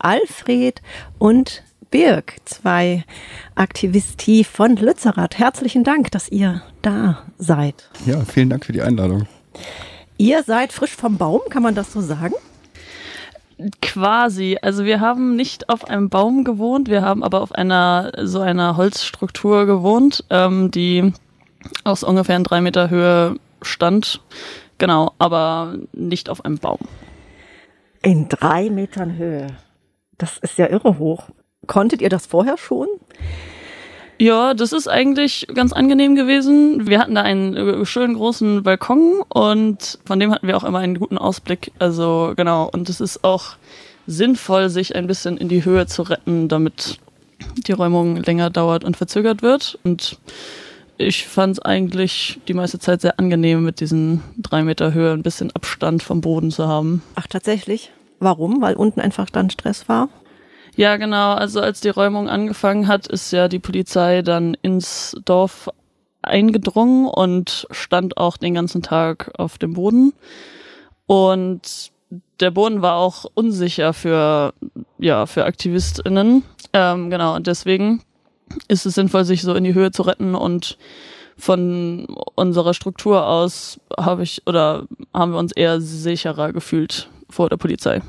Alfred und Birg, zwei Aktivisti von Lützerath. Herzlichen Dank, dass ihr da seid. Ja, vielen Dank für die Einladung. Ihr seid frisch vom Baum, kann man das so sagen? Quasi. Also wir haben nicht auf einem Baum gewohnt, wir haben aber auf einer so einer Holzstruktur gewohnt, ähm, die aus ungefähr drei Meter Höhe stand. Genau, aber nicht auf einem Baum. In drei Metern Höhe. Das ist ja irre hoch. Konntet ihr das vorher schon? Ja, das ist eigentlich ganz angenehm gewesen. Wir hatten da einen äh, schönen großen Balkon und von dem hatten wir auch immer einen guten Ausblick. Also genau, und es ist auch sinnvoll, sich ein bisschen in die Höhe zu retten, damit die Räumung länger dauert und verzögert wird. Und ich fand es eigentlich die meiste Zeit sehr angenehm, mit diesen drei Meter Höhe ein bisschen Abstand vom Boden zu haben. Ach, tatsächlich? Warum? Weil unten einfach dann Stress war? Ja, genau. Also als die Räumung angefangen hat, ist ja die Polizei dann ins Dorf eingedrungen und stand auch den ganzen Tag auf dem Boden. Und der Boden war auch unsicher für, ja, für AktivistInnen. Ähm, genau, und deswegen ist es sinnvoll, sich so in die Höhe zu retten und von unserer Struktur aus habe ich oder haben wir uns eher sicherer gefühlt vor der Polizei.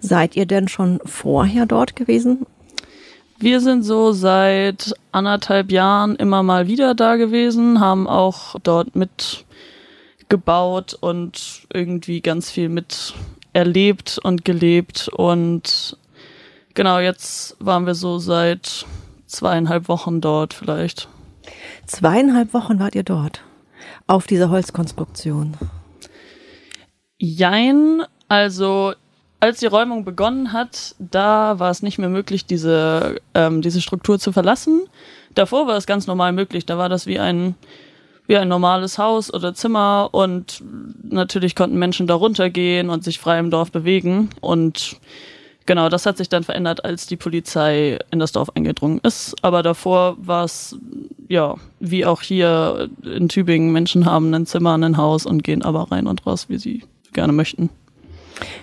Seid ihr denn schon vorher dort gewesen? Wir sind so seit anderthalb Jahren immer mal wieder da gewesen, haben auch dort mitgebaut und irgendwie ganz viel mit erlebt und gelebt und genau jetzt waren wir so seit zweieinhalb Wochen dort vielleicht. Zweieinhalb Wochen wart ihr dort auf dieser Holzkonstruktion. Jein, also als die Räumung begonnen hat, da war es nicht mehr möglich, diese, ähm, diese Struktur zu verlassen. Davor war es ganz normal möglich. Da war das wie ein, wie ein normales Haus oder Zimmer und natürlich konnten Menschen da runtergehen und sich frei im Dorf bewegen. Und genau, das hat sich dann verändert, als die Polizei in das Dorf eingedrungen ist. Aber davor war es, ja, wie auch hier in Tübingen, Menschen haben ein Zimmer, ein Haus und gehen aber rein und raus, wie sie gerne möchten.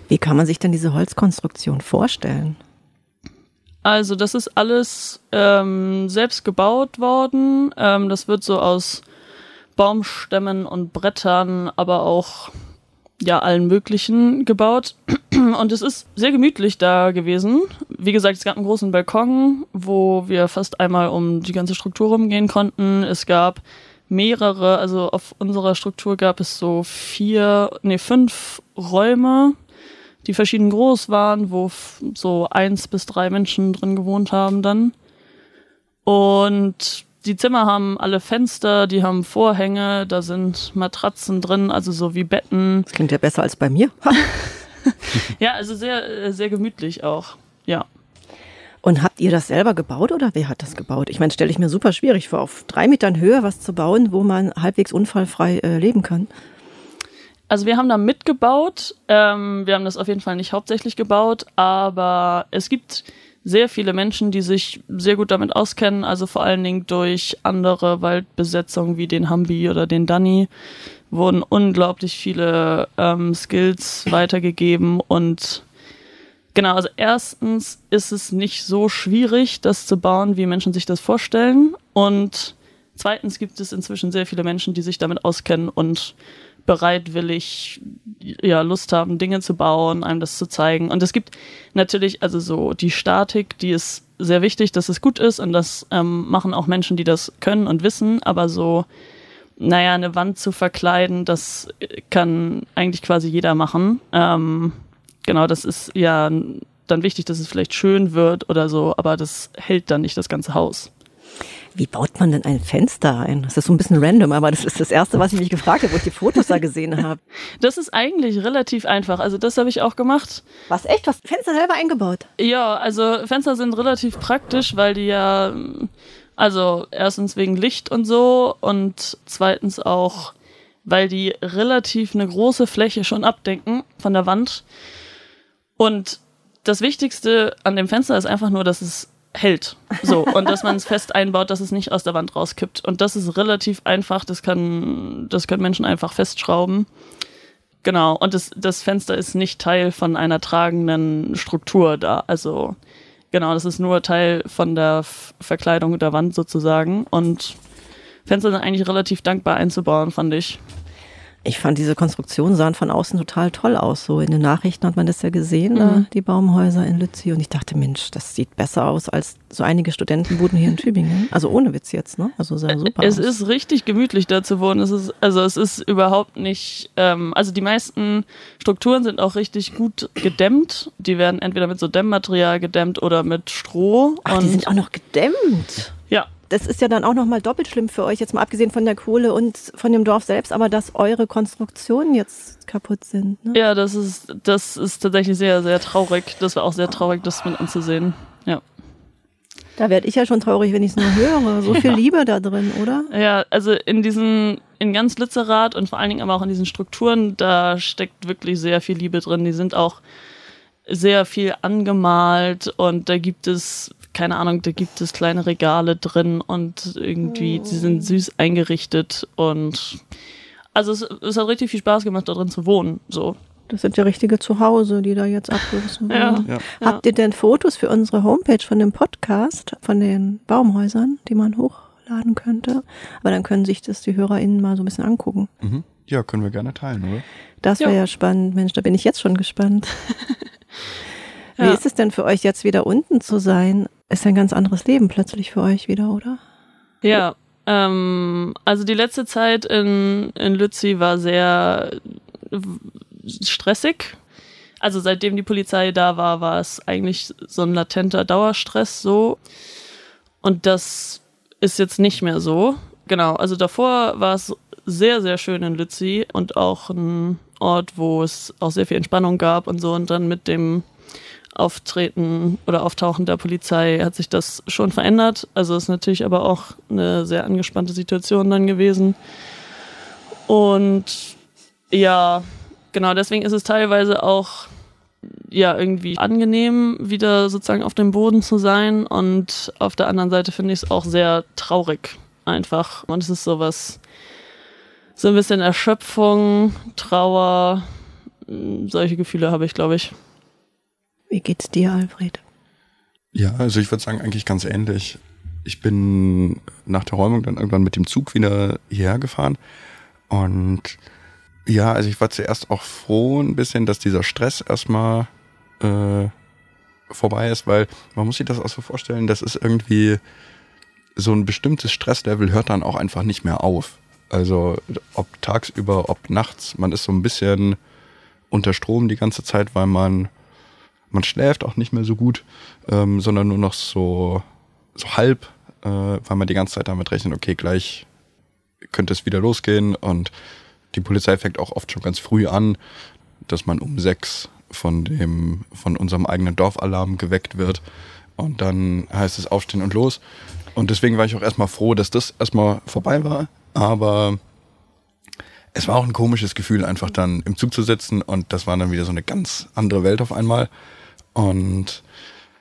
Wie kann man sich denn diese Holzkonstruktion vorstellen? Also das ist alles ähm, selbst gebaut worden. Ähm, das wird so aus Baumstämmen und Brettern, aber auch ja allen möglichen gebaut. Und es ist sehr gemütlich da gewesen. Wie gesagt, es gab einen großen Balkon, wo wir fast einmal um die ganze Struktur rumgehen konnten. Es gab mehrere, also auf unserer Struktur gab es so vier, nee, fünf Räume, die verschieden groß waren, wo so eins bis drei Menschen drin gewohnt haben dann. Und die Zimmer haben alle Fenster, die haben Vorhänge, da sind Matratzen drin, also so wie Betten. Das klingt ja besser als bei mir. ja, also sehr, sehr gemütlich auch. Und habt ihr das selber gebaut oder wer hat das gebaut? Ich meine, stelle ich mir super schwierig vor, auf drei Metern Höhe was zu bauen, wo man halbwegs unfallfrei äh, leben kann. Also wir haben da mitgebaut. Ähm, wir haben das auf jeden Fall nicht hauptsächlich gebaut, aber es gibt sehr viele Menschen, die sich sehr gut damit auskennen, also vor allen Dingen durch andere Waldbesetzungen wie den Hambi oder den Danny wurden unglaublich viele ähm, Skills weitergegeben und Genau, also erstens ist es nicht so schwierig, das zu bauen, wie Menschen sich das vorstellen. Und zweitens gibt es inzwischen sehr viele Menschen, die sich damit auskennen und bereitwillig ja Lust haben, Dinge zu bauen, einem das zu zeigen. Und es gibt natürlich also so die Statik, die ist sehr wichtig, dass es gut ist und das ähm, machen auch Menschen, die das können und wissen. Aber so naja, eine Wand zu verkleiden, das kann eigentlich quasi jeder machen. Ähm, genau, das ist ja dann wichtig, dass es vielleicht schön wird oder so, aber das hält dann nicht das ganze Haus. Wie baut man denn ein Fenster ein? Das ist so ein bisschen random, aber das ist das Erste, was ich mich gefragt habe, wo ich die Fotos da gesehen habe. Das ist eigentlich relativ einfach. Also das habe ich auch gemacht. Was echt? Was Fenster selber eingebaut? Ja, also Fenster sind relativ praktisch, weil die ja, also erstens wegen Licht und so und zweitens auch, weil die relativ eine große Fläche schon abdenken von der Wand. Und das Wichtigste an dem Fenster ist einfach nur, dass es hält. So. Und dass man es fest einbaut, dass es nicht aus der Wand rauskippt. Und das ist relativ einfach. Das kann, das können Menschen einfach festschrauben. Genau, und das, das Fenster ist nicht Teil von einer tragenden Struktur da. Also genau, das ist nur Teil von der Verkleidung der Wand sozusagen. Und Fenster sind eigentlich relativ dankbar einzubauen, fand ich. Ich fand diese Konstruktion sahen von außen total toll aus. So in den Nachrichten hat man das ja gesehen, mhm. da, die Baumhäuser in Lützi. Und ich dachte, Mensch, das sieht besser aus als so einige Studentenbuden hier in Tübingen. Also ohne Witz jetzt, ne? Also sah super Es aus. ist richtig gemütlich da zu wohnen. Es ist, also es ist überhaupt nicht, ähm, also die meisten Strukturen sind auch richtig gut gedämmt. Die werden entweder mit so Dämmmaterial gedämmt oder mit Stroh. Ach, die sind auch noch gedämmt. Ja, das ist ja dann auch nochmal doppelt schlimm für euch, jetzt mal abgesehen von der Kohle und von dem Dorf selbst, aber dass eure Konstruktionen jetzt kaputt sind. Ne? Ja, das ist, das ist tatsächlich sehr, sehr traurig. Das war auch sehr traurig, das mit anzusehen. Ja. Da werde ich ja schon traurig, wenn ich es nur höre. So viel Liebe da drin, oder? Ja, also in diesen, in ganz Lützerath und vor allen Dingen aber auch in diesen Strukturen, da steckt wirklich sehr viel Liebe drin. Die sind auch sehr viel angemalt und da gibt es keine Ahnung, da gibt es kleine Regale drin und irgendwie, die sind süß eingerichtet und also es, es hat richtig viel Spaß gemacht, da drin zu wohnen. So. Das sind ja richtige Zuhause, die da jetzt abgerissen Ja. werden. Habt ihr denn Fotos für unsere Homepage von dem Podcast, von den Baumhäusern, die man hochladen könnte? Aber dann können sich das die HörerInnen mal so ein bisschen angucken. Mhm. Ja, können wir gerne teilen, oder? Das wäre Ja. ja spannend. Mensch, da bin ich jetzt schon gespannt. Wie Ja. ist es denn für euch jetzt wieder unten zu sein? Ist ein ganz anderes Leben plötzlich für euch wieder, oder? Ja, ähm, also die letzte Zeit in, in Lützi war sehr stressig. Also seitdem die Polizei da war, war es eigentlich so ein latenter Dauerstress so. Und das ist jetzt nicht mehr so. Genau, also davor war es sehr, sehr schön in Lützi und auch ein Ort, wo es auch sehr viel Entspannung gab und so. Und dann mit dem Auftreten oder Auftauchen der Polizei hat sich das schon verändert. Also ist natürlich aber auch eine sehr angespannte Situation dann gewesen. Und ja, genau, deswegen ist es teilweise auch ja irgendwie angenehm, wieder sozusagen auf dem Boden zu sein. Und auf der anderen Seite finde ich es auch sehr traurig einfach. Und es ist sowas, so ein bisschen Erschöpfung, Trauer, solche Gefühle habe ich, glaube ich. Wie geht's dir, Alfred? Ja, also ich würde sagen, eigentlich ganz ähnlich. Ich bin nach der Räumung dann irgendwann mit dem Zug wieder hierher gefahren. Und ja, also ich war zuerst auch froh ein bisschen, dass dieser Stress erstmal äh, vorbei ist, weil man muss sich das auch so vorstellen, das ist irgendwie so ein bestimmtes Stresslevel hört dann auch einfach nicht mehr auf. Also ob tagsüber, ob nachts, man ist so ein bisschen unter Strom die ganze Zeit, weil man man schläft auch nicht mehr so gut, ähm, sondern nur noch so, so halb, äh, weil man die ganze Zeit damit rechnet, okay, gleich könnte es wieder losgehen und die Polizei fängt auch oft schon ganz früh an, dass man um sechs von dem, von unserem eigenen Dorfalarm geweckt wird und dann heißt es aufstehen und los. Und deswegen war ich auch erstmal froh, dass das erstmal vorbei war, aber es war auch ein komisches Gefühl, einfach dann im Zug zu sitzen und das war dann wieder so eine ganz andere Welt auf einmal. Und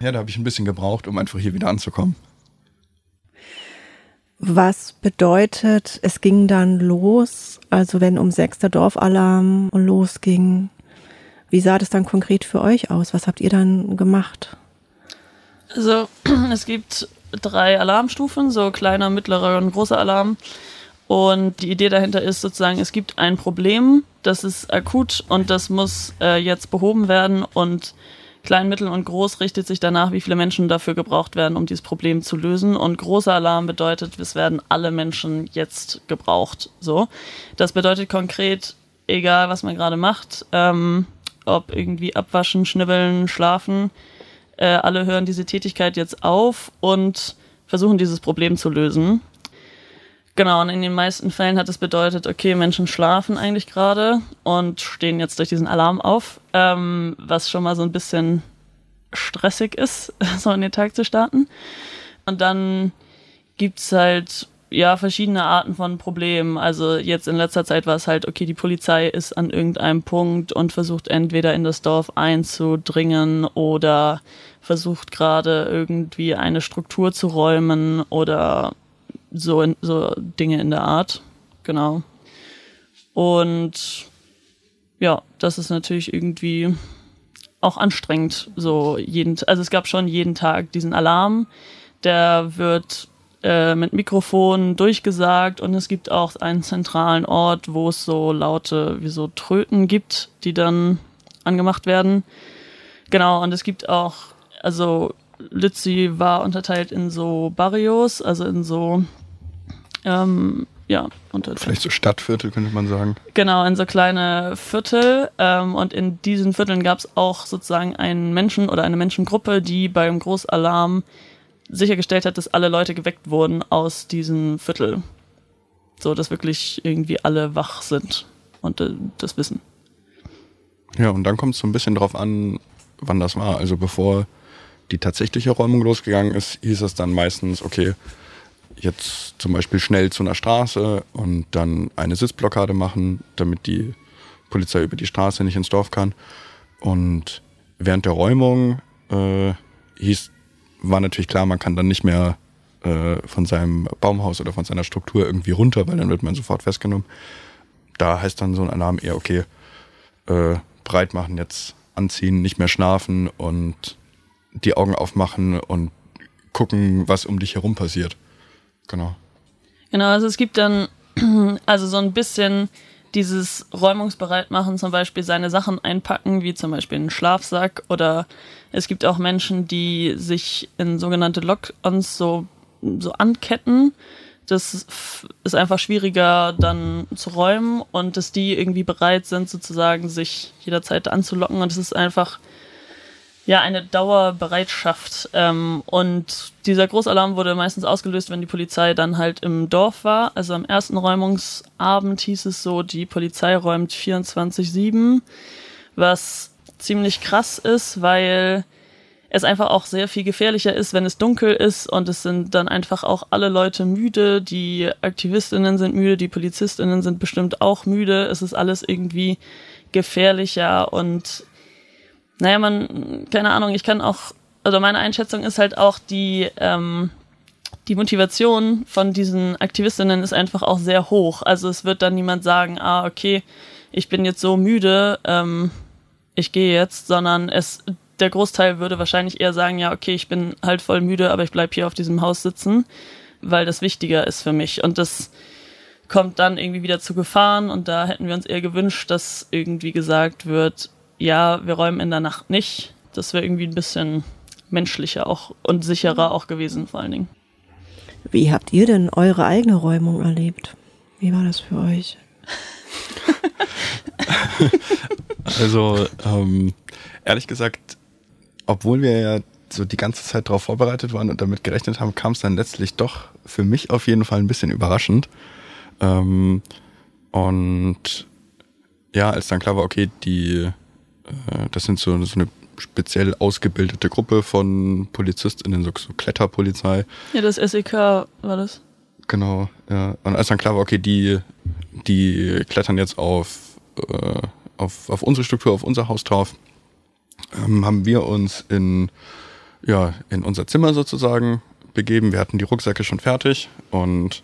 ja, da habe ich ein bisschen gebraucht, um einfach hier wieder anzukommen. Was bedeutet, es ging dann los, also wenn um sechs der Dorfalarm losging, wie sah das dann konkret für euch aus? Was habt ihr dann gemacht? Also es gibt drei Alarmstufen, so kleiner, mittlerer und großer Alarm. Und die Idee dahinter ist sozusagen, es gibt ein Problem, das ist akut und das muss äh, jetzt behoben werden und klein, mittel und groß richtet sich danach, wie viele Menschen dafür gebraucht werden, um dieses Problem zu lösen. Und großer Alarm bedeutet, es werden alle Menschen jetzt gebraucht. So, das bedeutet konkret, egal was man gerade macht, ähm, ob irgendwie abwaschen, schnibbeln, schlafen, äh, alle hören diese Tätigkeit jetzt auf und versuchen dieses Problem zu lösen. Genau, und in den meisten Fällen hat es bedeutet, okay, Menschen schlafen eigentlich gerade und stehen jetzt durch diesen Alarm auf, ähm, was schon mal so ein bisschen stressig ist, so in den Tag zu starten. Und dann gibt's halt ja verschiedene Arten von Problemen. Also jetzt in letzter Zeit war es halt, okay, die Polizei ist an irgendeinem Punkt und versucht entweder in das Dorf einzudringen oder versucht gerade irgendwie eine Struktur zu räumen oder so, in, so Dinge in der Art. Genau. Und ja, das ist natürlich irgendwie auch anstrengend. So jeden, also es gab schon jeden Tag diesen Alarm, der wird äh, mit Mikrofon durchgesagt und es gibt auch einen zentralen Ort, wo es so laute wie so Tröten gibt, die dann angemacht werden. Genau, und es gibt auch, also Lützi war unterteilt in so Barrios, also in so ähm, ja, unterteilt. Vielleicht so Stadtviertel könnte man sagen. Genau, in so kleine Viertel. Ähm, und in diesen Vierteln gab es auch sozusagen einen Menschen oder eine Menschengruppe, die beim Großalarm sichergestellt hat, dass alle Leute geweckt wurden aus diesem Viertel. So, dass wirklich irgendwie alle wach sind und äh, das wissen. Ja, und dann kommt es so ein bisschen drauf an, wann das war. Also bevor die tatsächliche Räumung losgegangen ist, hieß es dann meistens, okay, jetzt zum Beispiel schnell zu einer Straße und dann eine Sitzblockade machen, damit die Polizei über die Straße nicht ins Dorf kann. Und während der Räumung äh, hieß, war natürlich klar, man kann dann nicht mehr äh, von seinem Baumhaus oder von seiner Struktur irgendwie runter, weil dann wird man sofort festgenommen. Da heißt dann so ein Alarm eher, okay, äh, breit machen, jetzt anziehen, nicht mehr schlafen und die Augen aufmachen und gucken, was um dich herum passiert. Genau. Genau, also es gibt dann also so ein bisschen dieses Räumungsbereitmachen, zum Beispiel seine Sachen einpacken, wie zum Beispiel einen Schlafsack oder es gibt auch Menschen, die sich in sogenannte Lock-ons so, so anketten. Das ist einfach schwieriger dann zu räumen und dass die irgendwie bereit sind, sozusagen sich jederzeit anzulocken und es ist einfach ja eine Dauerbereitschaft. Ähm, und dieser Großalarm wurde meistens ausgelöst, wenn die Polizei dann halt im Dorf war. Also am ersten Räumungsabend hieß es so, die Polizei räumt 24-7, was ziemlich krass ist, weil es einfach auch sehr viel gefährlicher ist, wenn es dunkel ist und es sind dann einfach auch alle Leute müde, die Aktivistinnen sind müde, die Polizistinnen sind bestimmt auch müde, es ist alles irgendwie gefährlicher und naja, man, keine Ahnung, ich kann auch, also meine Einschätzung ist halt auch die, ähm, die Motivation von diesen Aktivistinnen ist einfach auch sehr hoch. Also es wird dann niemand sagen, ah, okay, ich bin jetzt so müde, ähm, ich gehe jetzt, sondern es, der Großteil würde wahrscheinlich eher sagen, ja, okay, ich bin halt voll müde, aber ich bleib hier auf diesem Haus sitzen, weil das wichtiger ist für mich. Und das kommt dann irgendwie wieder zu Gefahren und da hätten wir uns eher gewünscht, dass irgendwie gesagt wird, ja, wir räumen in der Nacht nicht. Das wäre irgendwie ein bisschen menschlicher auch und sicherer auch gewesen vor allen Dingen. Wie habt ihr denn eure eigene Räumung erlebt? Wie war das für euch? also ähm, ehrlich gesagt, obwohl wir ja so die ganze Zeit darauf vorbereitet waren und damit gerechnet haben, kam es dann letztlich doch für mich auf jeden Fall ein bisschen überraschend. Ähm, und ja, als dann klar war, okay, die das sind so, so eine speziell ausgebildete Gruppe von PolizistInnen, so, so Kletterpolizei. Ja, das SEK war das. Genau, ja. Und als dann klar war, okay, die, die klettern jetzt auf, äh, auf, auf unsere Struktur, auf unser Haus drauf, ähm, haben wir uns in, ja, in unser Zimmer sozusagen begeben. Wir hatten die Rucksäcke schon fertig und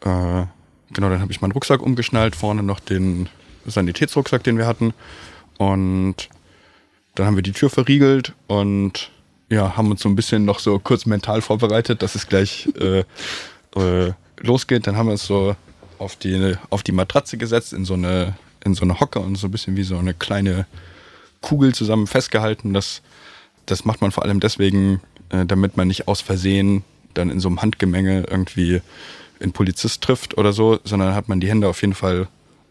äh, genau, dann habe ich meinen Rucksack umgeschnallt, vorne noch den Sanitätsrucksack, den wir hatten und dann haben wir die Tür verriegelt und ja, haben uns so ein bisschen noch so kurz mental vorbereitet, dass es gleich äh, äh, losgeht. Dann haben wir uns so auf die, auf die Matratze gesetzt, in so eine, in so eine Hocke und so ein bisschen wie so eine kleine Kugel zusammen festgehalten. Das, das macht man vor allem deswegen, äh, damit man nicht aus Versehen dann in so einem Handgemenge irgendwie einen Polizist trifft oder so, sondern hat man die Hände auf jeden Fall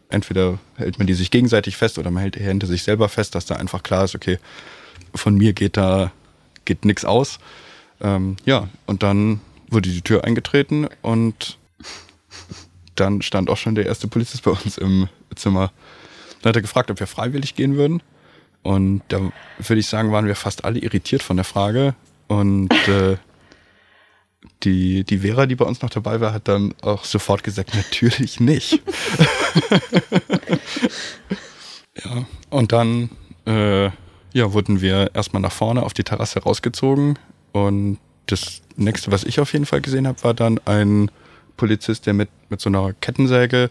entweder hält man die sich gegenseitig fest oder man hält die Hände sich selber fest, dass da einfach klar ist, okay, von mir geht da geht nichts aus. Ähm, ja, und dann wurde die Tür eingetreten und dann stand auch schon der erste Polizist bei uns im Zimmer. Dann hat er gefragt, ob wir freiwillig gehen würden. Und da würde ich sagen, waren wir fast alle irritiert von der Frage. Und äh, die, die Vera, die bei uns noch dabei war, hat dann auch sofort gesagt, natürlich nicht. ja, und dann äh, ja, wurden wir erstmal nach vorne auf die Terrasse rausgezogen. Und das nächste, was ich auf jeden Fall gesehen habe, war dann ein Polizist, der mit, mit so einer Kettensäge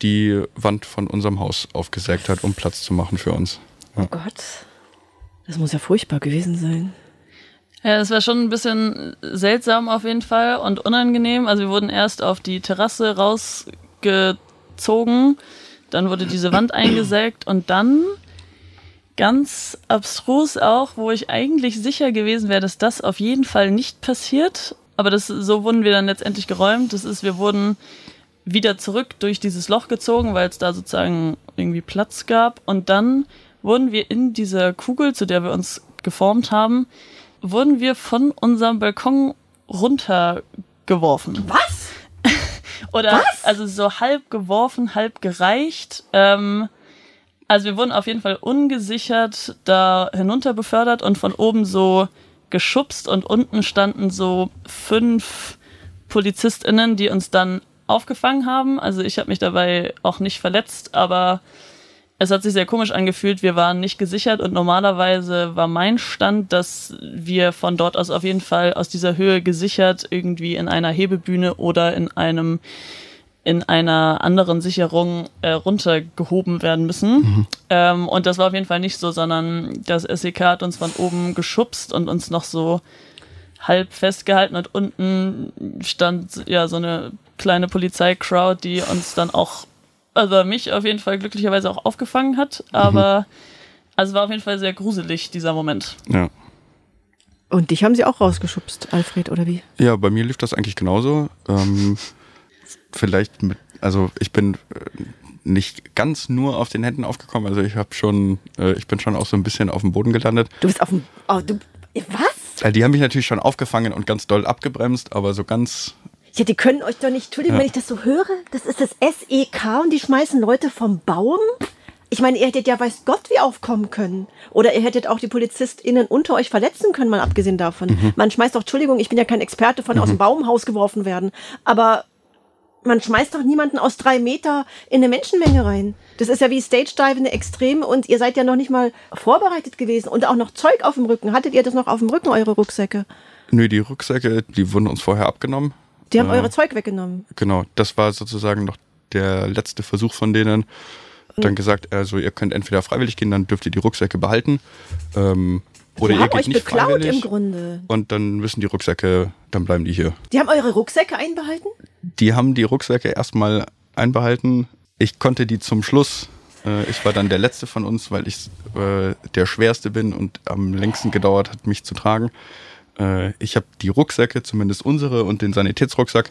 die Wand von unserem Haus aufgesägt hat, um Platz zu machen für uns. Ja. Oh Gott. Das muss ja furchtbar gewesen sein. Ja, es war schon ein bisschen seltsam auf jeden Fall und unangenehm. Also wir wurden erst auf die Terrasse rausgezogen, dann wurde diese Wand eingesägt und dann ganz abstrus auch, wo ich eigentlich sicher gewesen wäre, dass das auf jeden Fall nicht passiert. Aber das, so wurden wir dann letztendlich geräumt. Das ist, wir wurden wieder zurück durch dieses Loch gezogen, weil es da sozusagen irgendwie Platz gab. Und dann wurden wir in dieser Kugel, zu der wir uns geformt haben, wurden wir von unserem Balkon runtergeworfen. Was? Oder Was? also so halb geworfen, halb gereicht. Ähm, also wir wurden auf jeden Fall ungesichert da hinunter befördert und von oben so geschubst und unten standen so fünf PolizistInnen, die uns dann aufgefangen haben. Also ich habe mich dabei auch nicht verletzt, aber es hat sich sehr komisch angefühlt. Wir waren nicht gesichert und normalerweise war mein Stand, dass wir von dort aus auf jeden Fall aus dieser Höhe gesichert irgendwie in einer Hebebühne oder in einem in einer anderen Sicherung äh, runtergehoben werden müssen. Mhm. Ähm, und das war auf jeden Fall nicht so, sondern das SEK hat uns von oben geschubst und uns noch so halb festgehalten und unten stand ja so eine kleine Polizeicrowd, die uns dann auch also mich auf jeden Fall glücklicherweise auch aufgefangen hat, aber mhm. also war auf jeden Fall sehr gruselig, dieser Moment. Ja. Und dich haben sie auch rausgeschubst, Alfred, oder wie? Ja, bei mir lief das eigentlich genauso. Ähm, vielleicht mit, also ich bin äh, nicht ganz nur auf den Händen aufgekommen, also ich habe schon, äh, ich bin schon auch so ein bisschen auf dem Boden gelandet. Du bist auf dem, oh, du, was? Äh, die haben mich natürlich schon aufgefangen und ganz doll abgebremst, aber so ganz ja, die können euch doch nicht, Entschuldigung, ja. wenn ich das so höre, das ist das SEK und die schmeißen Leute vom Baum. Ich meine, ihr hättet ja weiß Gott wie aufkommen können. Oder ihr hättet auch die PolizistInnen unter euch verletzen können, mal abgesehen davon. Mhm. Man schmeißt doch, Entschuldigung, ich bin ja kein Experte von mhm. aus dem Baumhaus geworfen werden, aber man schmeißt doch niemanden aus drei Meter in eine Menschenmenge rein. Das ist ja wie Stage Dive in Extrem und ihr seid ja noch nicht mal vorbereitet gewesen und auch noch Zeug auf dem Rücken. Hattet ihr das noch auf dem Rücken, eure Rucksäcke? Nö, die Rucksäcke, die wurden uns vorher abgenommen. Die haben äh, eure Zeug weggenommen. Genau, das war sozusagen noch der letzte Versuch von denen. Dann gesagt, also ihr könnt entweder freiwillig gehen, dann dürft ihr die Rucksäcke behalten. Ähm, oder die ihr geht euch nicht beklaut freiwillig. im Grunde. Und dann müssen die Rucksäcke, dann bleiben die hier. Die haben eure Rucksäcke einbehalten? Die haben die Rucksäcke erstmal einbehalten. Ich konnte die zum Schluss äh, ich war dann der letzte von uns, weil ich äh, der schwerste bin und am längsten gedauert hat, mich zu tragen. Äh, ich habe die Rucksäcke, zumindest unsere und den Sanitätsrucksack,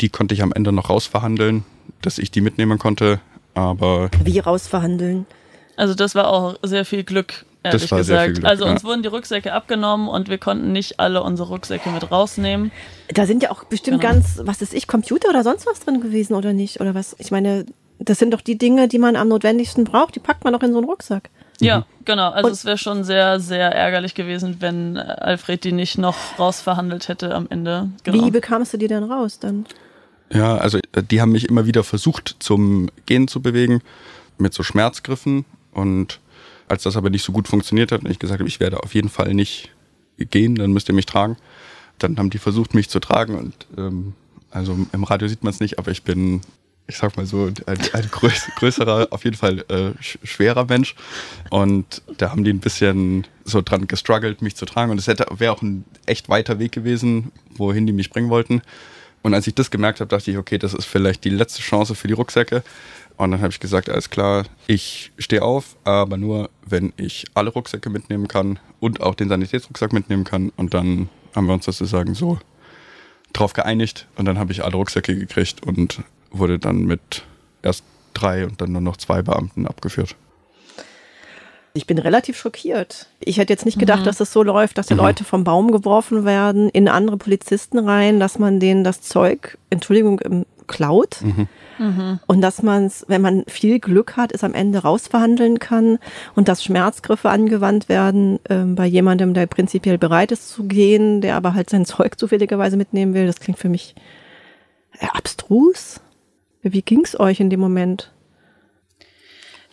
die konnte ich am Ende noch rausverhandeln, dass ich die mitnehmen konnte. Aber wie rausverhandeln? Also das war auch sehr viel Glück, ehrlich das war gesagt. Sehr viel Glück, also uns ja. wurden die Rucksäcke abgenommen und wir konnten nicht alle unsere Rucksäcke mit rausnehmen. Da sind ja auch bestimmt genau. ganz, was ist ich, Computer oder sonst was drin gewesen oder nicht? Oder was? Ich meine, das sind doch die Dinge, die man am notwendigsten braucht. Die packt man doch in so einen Rucksack. Ja, mhm. genau. Also und es wäre schon sehr, sehr ärgerlich gewesen, wenn Alfred die nicht noch rausverhandelt hätte am Ende. Genau. Wie bekamst du die denn raus dann? Ja, also äh, die haben mich immer wieder versucht zum Gehen zu bewegen mit so Schmerzgriffen und als das aber nicht so gut funktioniert hat und ich gesagt habe, ich werde auf jeden Fall nicht gehen, dann müsst ihr mich tragen. Dann haben die versucht, mich zu tragen und ähm, also im Radio sieht man es nicht, aber ich bin ich sag mal so, ein, ein größerer, auf jeden Fall äh, schwerer Mensch. Und da haben die ein bisschen so dran gestruggelt, mich zu tragen. Und es wäre auch ein echt weiter Weg gewesen, wohin die mich bringen wollten. Und als ich das gemerkt habe, dachte ich, okay, das ist vielleicht die letzte Chance für die Rucksäcke. Und dann habe ich gesagt, alles klar, ich stehe auf, aber nur, wenn ich alle Rucksäcke mitnehmen kann und auch den Sanitätsrucksack mitnehmen kann. Und dann haben wir uns sozusagen so drauf geeinigt und dann habe ich alle Rucksäcke gekriegt und wurde dann mit erst drei und dann nur noch zwei Beamten abgeführt. Ich bin relativ schockiert. Ich hätte jetzt nicht gedacht, mhm. dass es das so läuft, dass die mhm. Leute vom Baum geworfen werden, in andere Polizisten rein, dass man denen das Zeug, Entschuldigung, klaut. Mhm. mhm. Und dass man es, wenn man viel Glück hat, es am Ende rausverhandeln kann und dass Schmerzgriffe angewandt werden äh, bei jemandem, der prinzipiell bereit ist zu gehen, der aber halt sein Zeug zufälligerweise mitnehmen will. Das klingt für mich äh, abstrus. Wie ging's euch in dem Moment?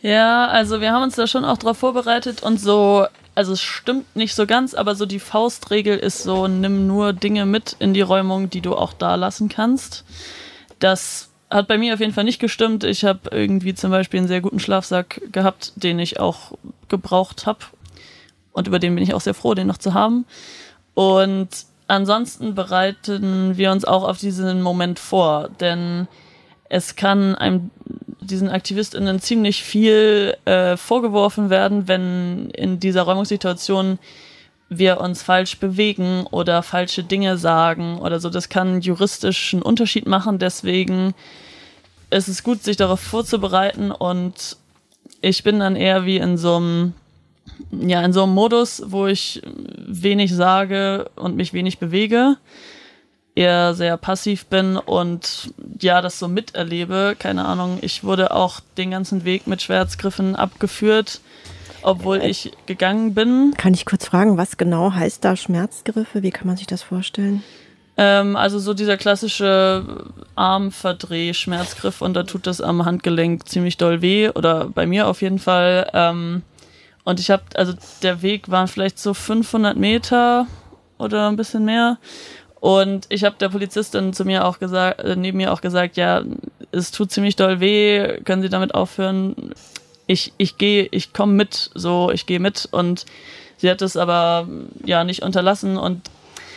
Ja, also wir haben uns da schon auch drauf vorbereitet und so, also es stimmt nicht so ganz, aber so die Faustregel ist so, nimm nur Dinge mit in die Räumung, die du auch da lassen kannst. Das hat bei mir auf jeden Fall nicht gestimmt. Ich habe irgendwie zum Beispiel einen sehr guten Schlafsack gehabt, den ich auch gebraucht habe. Und über den bin ich auch sehr froh, den noch zu haben. Und ansonsten bereiten wir uns auch auf diesen Moment vor, denn es kann einem diesen AktivistInnen ziemlich viel äh, vorgeworfen werden, wenn in dieser Räumungssituation wir uns falsch bewegen oder falsche Dinge sagen oder so. Das kann juristischen Unterschied machen. Deswegen ist es gut, sich darauf vorzubereiten und ich bin dann eher wie in so einem ja, in so einem Modus, wo ich wenig sage und mich wenig bewege, eher sehr passiv bin und ja, das so miterlebe. Keine Ahnung, ich wurde auch den ganzen Weg mit Schwertgriffen abgeführt, obwohl äh, ich gegangen bin. Kann ich kurz fragen, was genau heißt da Schmerzgriffe? Wie kann man sich das vorstellen? Ähm, also so dieser klassische Armverdreh-Schmerzgriff und da tut das am Handgelenk ziemlich doll weh oder bei mir auf jeden Fall. Ähm, und ich habe, also der Weg waren vielleicht so 500 Meter oder ein bisschen mehr. Und ich habe der Polizistin zu mir auch gesagt, äh, neben mir auch gesagt, ja, es tut ziemlich doll weh, können Sie damit aufhören? Ich, ich gehe, ich komme mit, so, ich gehe mit. Und sie hat es aber ja nicht unterlassen. Und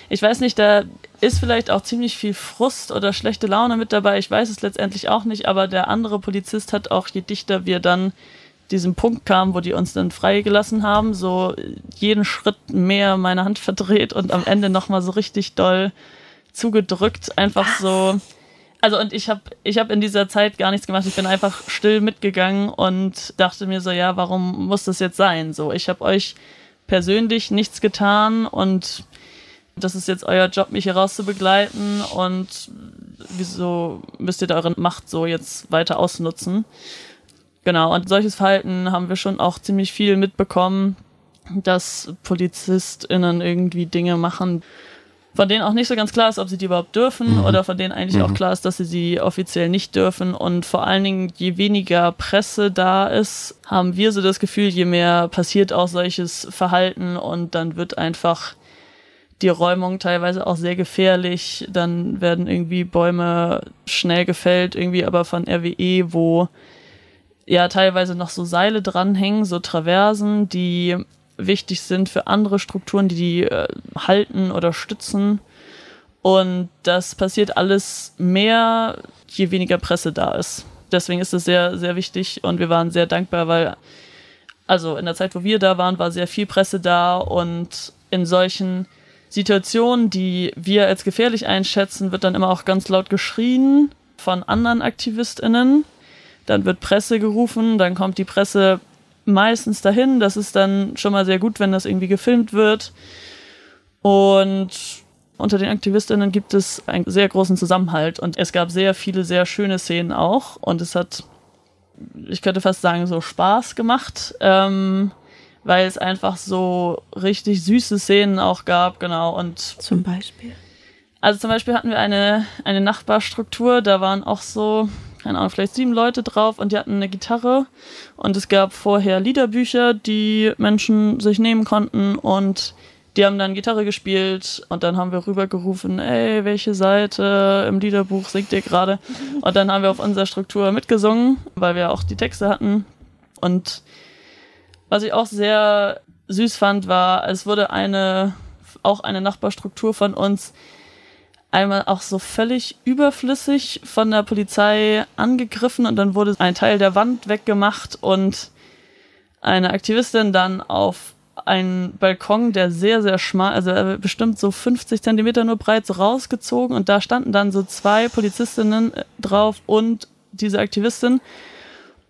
ich weiß nicht, da ist vielleicht auch ziemlich viel Frust oder schlechte Laune mit dabei. Ich weiß es letztendlich auch nicht, aber der andere Polizist hat auch, je dichter wir dann diesem Punkt kam, wo die uns dann freigelassen haben, so jeden Schritt mehr meine Hand verdreht und am Ende nochmal so richtig doll zugedrückt, einfach so. Also und ich habe ich hab in dieser Zeit gar nichts gemacht. Ich bin einfach still mitgegangen und dachte mir so, ja, warum muss das jetzt sein? So, ich habe euch persönlich nichts getan und das ist jetzt euer Job, mich hier raus zu begleiten und wieso müsst ihr da eure Macht so jetzt weiter ausnutzen? Genau, und solches Verhalten haben wir schon auch ziemlich viel mitbekommen, dass PolizistInnen irgendwie Dinge machen, von denen auch nicht so ganz klar ist, ob sie die überhaupt dürfen mhm. oder von denen eigentlich mhm. auch klar ist, dass sie sie offiziell nicht dürfen. Und vor allen Dingen, je weniger Presse da ist, haben wir so das Gefühl, je mehr passiert auch solches Verhalten und dann wird einfach die Räumung teilweise auch sehr gefährlich. Dann werden irgendwie Bäume schnell gefällt, irgendwie aber von RWE, wo ja teilweise noch so Seile dranhängen, so Traversen, die wichtig sind für andere Strukturen, die die äh, halten oder stützen. Und das passiert alles mehr, je weniger Presse da ist. Deswegen ist es sehr, sehr wichtig und wir waren sehr dankbar, weil, also in der Zeit, wo wir da waren, war sehr viel Presse da und in solchen Situationen, die wir als gefährlich einschätzen, wird dann immer auch ganz laut geschrien von anderen AktivistInnen dann wird Presse gerufen, dann kommt die Presse meistens dahin. Das ist dann schon mal sehr gut, wenn das irgendwie gefilmt wird. Und unter den Aktivistinnen gibt es einen sehr großen Zusammenhalt und es gab sehr viele sehr schöne Szenen auch und es hat, ich könnte fast sagen, so Spaß gemacht, ähm, weil es einfach so richtig süße Szenen auch gab, genau. Und zum Beispiel. Also zum Beispiel hatten wir eine, eine Nachbarstruktur, da waren auch so keine Ahnung, vielleicht sieben Leute drauf und die hatten eine Gitarre und es gab vorher Liederbücher, die Menschen sich nehmen konnten und die haben dann Gitarre gespielt und dann haben wir rübergerufen, ey, welche Seite im Liederbuch singt ihr gerade? Und dann haben wir auf unserer Struktur mitgesungen, weil wir auch die Texte hatten. Und was ich auch sehr süß fand, war, es wurde eine, auch eine Nachbarstruktur von uns einmal auch so völlig überflüssig von der Polizei angegriffen und dann wurde ein Teil der Wand weggemacht und eine Aktivistin dann auf einen Balkon, der sehr, sehr schmal, also bestimmt so 50 Zentimeter nur breit, so rausgezogen und da standen dann so zwei Polizistinnen äh, drauf und diese Aktivistin.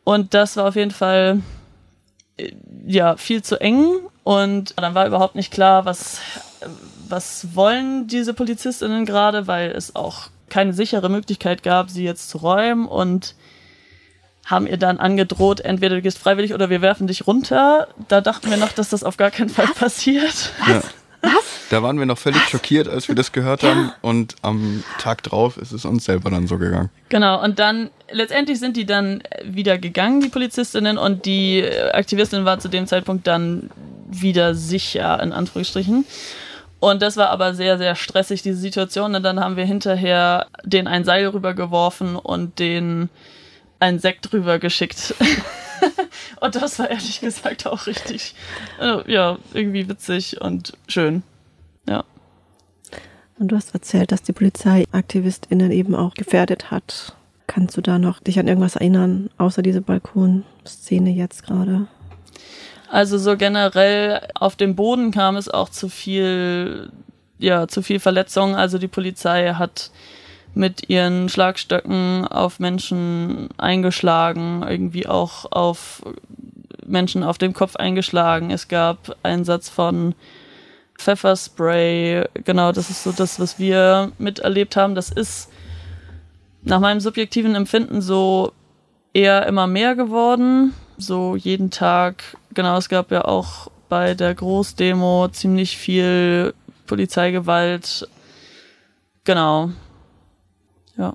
Und das war auf jeden Fall äh, ja viel zu eng und dann war überhaupt nicht klar, was was wollen diese Polizistinnen gerade, weil es auch keine sichere Möglichkeit gab, sie jetzt zu räumen und haben ihr dann angedroht, entweder du gehst freiwillig oder wir werfen dich runter. Da dachten wir noch, dass das auf gar keinen Fall was? passiert. Ja. Was? Da waren wir noch völlig was? schockiert, als wir das gehört ja. haben und am Tag drauf ist es uns selber dann so gegangen. Genau, und dann letztendlich sind die dann wieder gegangen, die Polizistinnen, und die Aktivistin war zu dem Zeitpunkt dann wieder sicher, in Anführungsstrichen. Und das war aber sehr, sehr stressig, diese Situation. Und dann haben wir hinterher den ein Seil rübergeworfen und den ein Sekt rüber geschickt. und das war ehrlich gesagt auch richtig, äh, ja, irgendwie witzig und schön. Ja. Und du hast erzählt, dass die Polizei AktivistInnen eben auch gefährdet hat. Kannst du da noch dich an irgendwas erinnern, außer diese Balkonszene jetzt gerade? Also so generell auf dem Boden kam es auch zu viel, ja, zu viel Verletzungen. Also die Polizei hat mit ihren Schlagstöcken auf Menschen eingeschlagen, irgendwie auch auf Menschen auf dem Kopf eingeschlagen. Es gab Einsatz von Pfefferspray. Genau, das ist so das, was wir miterlebt haben. Das ist nach meinem subjektiven Empfinden so eher immer mehr geworden. So jeden Tag, genau, es gab ja auch bei der Großdemo ziemlich viel Polizeigewalt. Genau. Ja.